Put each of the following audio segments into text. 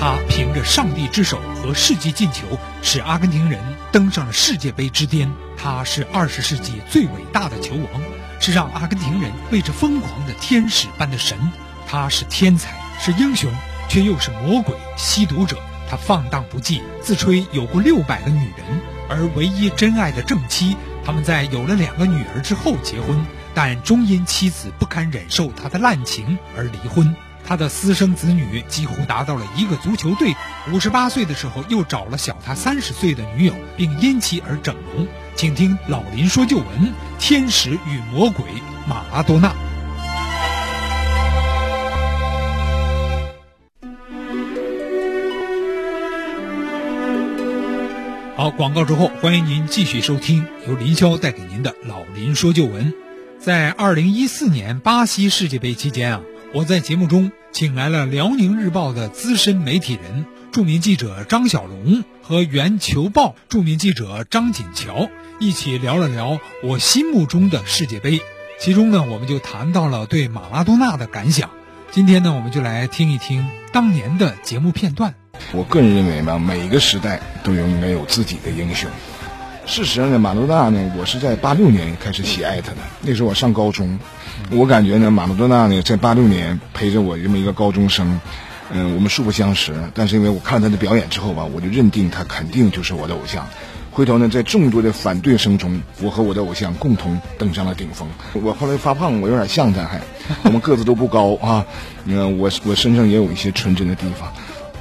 他凭着上帝之手和世纪进球，使阿根廷人登上了世界杯之巅。他是二十世纪最伟大的球王，是让阿根廷人为之疯狂的天使般的神。他是天才，是英雄，却又是魔鬼、吸毒者。他放荡不羁，自吹有过六百个女人，而唯一真爱的正妻，他们在有了两个女儿之后结婚，但终因妻子不堪忍受他的滥情而离婚。他的私生子女几乎达到了一个足球队。五十八岁的时候，又找了小他三十岁的女友，并因其而整容。请听老林说旧闻：天使与魔鬼马拉多纳。好，广告之后，欢迎您继续收听由林霄带给您的老林说旧闻。在二零一四年巴西世界杯期间啊，我在节目中请来了辽宁日报的资深媒体人、著名记者张小龙和原球报著名记者张锦桥，一起聊了聊我心目中的世界杯。其中呢，我们就谈到了对马拉多纳的感想。今天呢，我们就来听一听当年的节目片段。我个人认为嘛，每一个时代都有应该有自己的英雄。事实上呢，马拉多纳呢，我是在八六年开始喜爱他的。那时候我上高中，我感觉呢，马拉多纳呢，在八六年陪着我这么一个高中生，嗯，我们素不相识，但是因为我看了他的表演之后吧，我就认定他肯定就是我的偶像。回头呢，在众多的反对声中，我和我的偶像共同登上了顶峰。我后来发胖，我有点像他，还我们个子都不高啊。嗯，我我身上也有一些纯真的地方。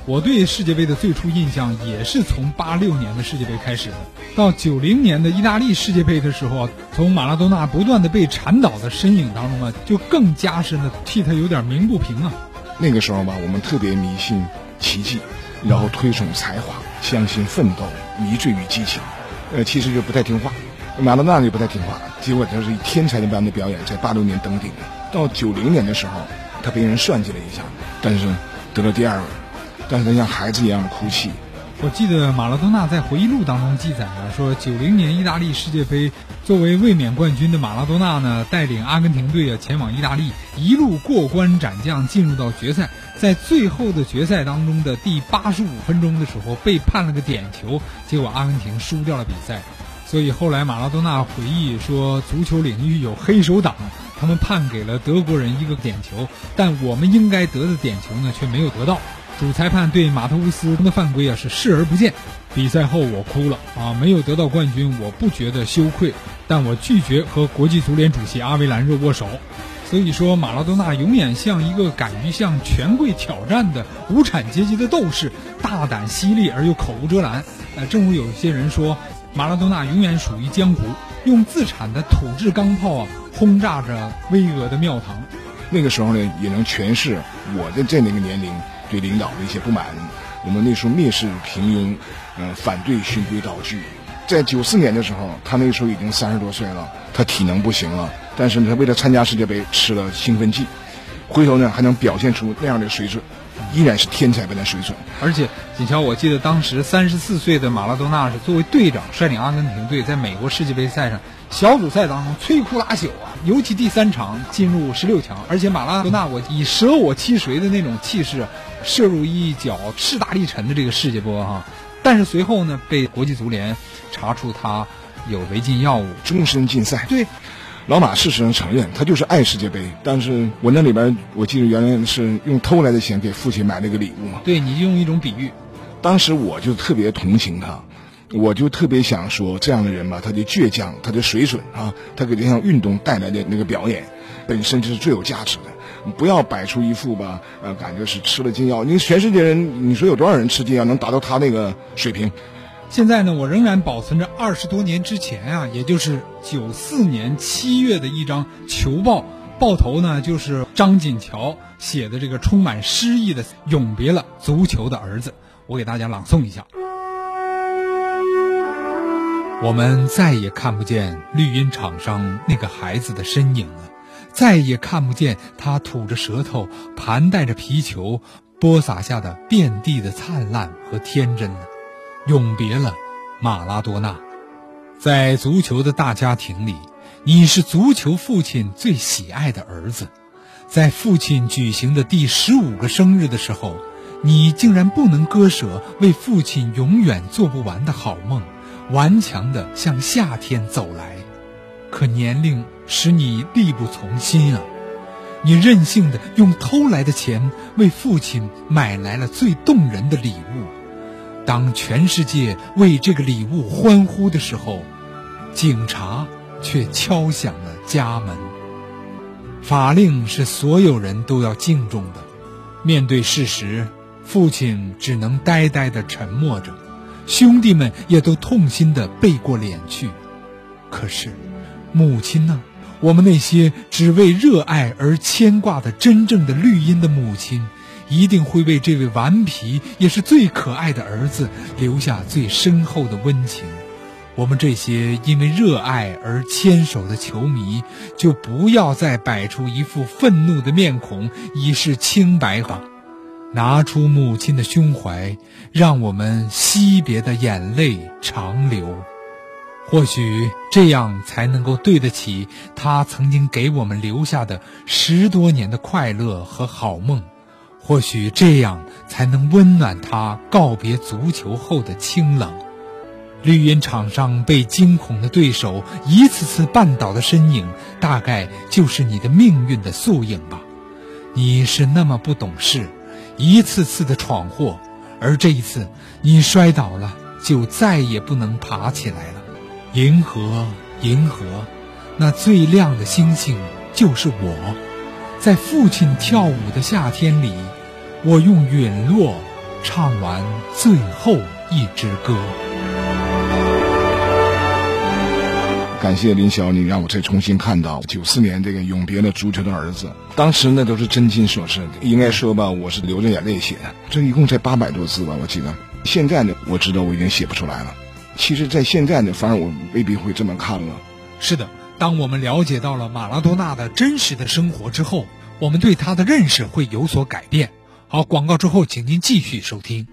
我对世界杯的最初印象也是从八六年的世界杯开始的，到九零年的意大利世界杯的时候，从马拉多纳不断的被铲倒的身影当中啊，就更加深的替他有点鸣不平啊。那个时候吧，我们特别迷信奇迹，然后推崇才华，相信奋斗，迷醉于激情，呃，其实就不太听话。马拉多纳就不太听话，结果他是以天才的般的表演，在八六年登顶，到九零年的时候，他被人算计了一下，但是得了第二位。但是像孩子一样的哭泣。我记得马拉多纳在回忆录当中记载了，说九零年意大利世界杯，作为卫冕冠军的马拉多纳呢，带领阿根廷队啊前往意大利，一路过关斩将，进入到决赛。在最后的决赛当中的第八十五分钟的时候，被判了个点球，结果阿根廷输掉了比赛。所以后来马拉多纳回忆说，足球领域有黑手党，他们判给了德国人一个点球，但我们应该得的点球呢，却没有得到。主裁判对马特乌斯的犯规啊是视而不见。比赛后我哭了啊，没有得到冠军，我不觉得羞愧，但我拒绝和国际足联主席阿维兰热握手。所以说，马拉多纳永远像一个敢于向权贵挑战的无产阶级的斗士，大胆犀利而又口无遮拦。呃，正如有些人说，马拉多纳永远属于江湖，用自产的土制钢炮啊轰炸着巍峨的庙堂。那个时候呢，也能诠释我的这那个年龄。对领导的一些不满，我们那时候蔑视平庸，嗯，反对循规蹈矩。在九四年的时候，他那时候已经三十多岁了，他体能不行了，但是呢，他为了参加世界杯吃了兴奋剂，回头呢还能表现出那样的水准，依然是天才般的水准。而且，锦乔，我记得当时三十四岁的马拉多纳是作为队长率领阿根廷队在美国世界杯赛上。小组赛当中摧枯拉朽啊，尤其第三场进入十六强，而且马拉多纳我以舍我其谁的那种气势，射入一脚势大力沉的这个世界波哈。但是随后呢，被国际足联查出他有违禁药物，终身禁赛。对，老马事实上承认他就是爱世界杯，但是我那里边我记得原来是用偷来的钱给父亲买了个礼物嘛。对，你用一种比喻，当时我就特别同情他。我就特别想说，这样的人吧，他的倔强，他的水准啊，他给这项运动带来的那个表演，本身就是最有价值的。不要摆出一副吧，呃，感觉是吃了禁药。你全世界人，你说有多少人吃禁药能达到他那个水平？现在呢，我仍然保存着二十多年之前啊，也就是九四年七月的一张球报，报头呢就是张锦桥写的这个充满诗意的“永别了足球的儿子”，我给大家朗诵一下。我们再也看不见绿茵场上那个孩子的身影了，再也看不见他吐着舌头、盘带着皮球播撒下的遍地的灿烂和天真了。永别了，马拉多纳。在足球的大家庭里，你是足球父亲最喜爱的儿子。在父亲举行的第十五个生日的时候，你竟然不能割舍为父亲永远做不完的好梦，顽强地向夏天走来。可年龄使你力不从心啊！你任性的用偷来的钱为父亲买来了最动人的礼物。当全世界为这个礼物欢呼的时候，警察却敲响了家门。法令是所有人都要敬重的。面对事实。父亲只能呆呆地沉默着，兄弟们也都痛心地背过脸去。可是，母亲呢？我们那些只为热爱而牵挂的真正的绿茵的母亲，一定会为这位顽皮也是最可爱的儿子留下最深厚的温情。我们这些因为热爱而牵手的球迷，就不要再摆出一副愤怒的面孔以示清白吧。拿出母亲的胸怀，让我们惜别的眼泪长流。或许这样才能够对得起他曾经给我们留下的十多年的快乐和好梦。或许这样才能温暖他告别足球后的清冷。绿茵场上被惊恐的对手一次次绊倒的身影，大概就是你的命运的缩影吧。你是那么不懂事。一次次的闯祸，而这一次你摔倒了，就再也不能爬起来了。银河，银河，那最亮的星星就是我。在父亲跳舞的夏天里，我用陨落唱完最后一支歌。感谢林晓，你让我再重新看到九四年这个永别了足球的儿子。当时那都是真情所示，应该说吧，我是流着眼泪写的。这一共才八百多字吧，我记得。现在呢，我知道我已经写不出来了。其实，在现在呢，反而我们未必会这么看了。是的，当我们了解到了马拉多纳的真实的生活之后，我们对他的认识会有所改变。好，广告之后，请您继续收听。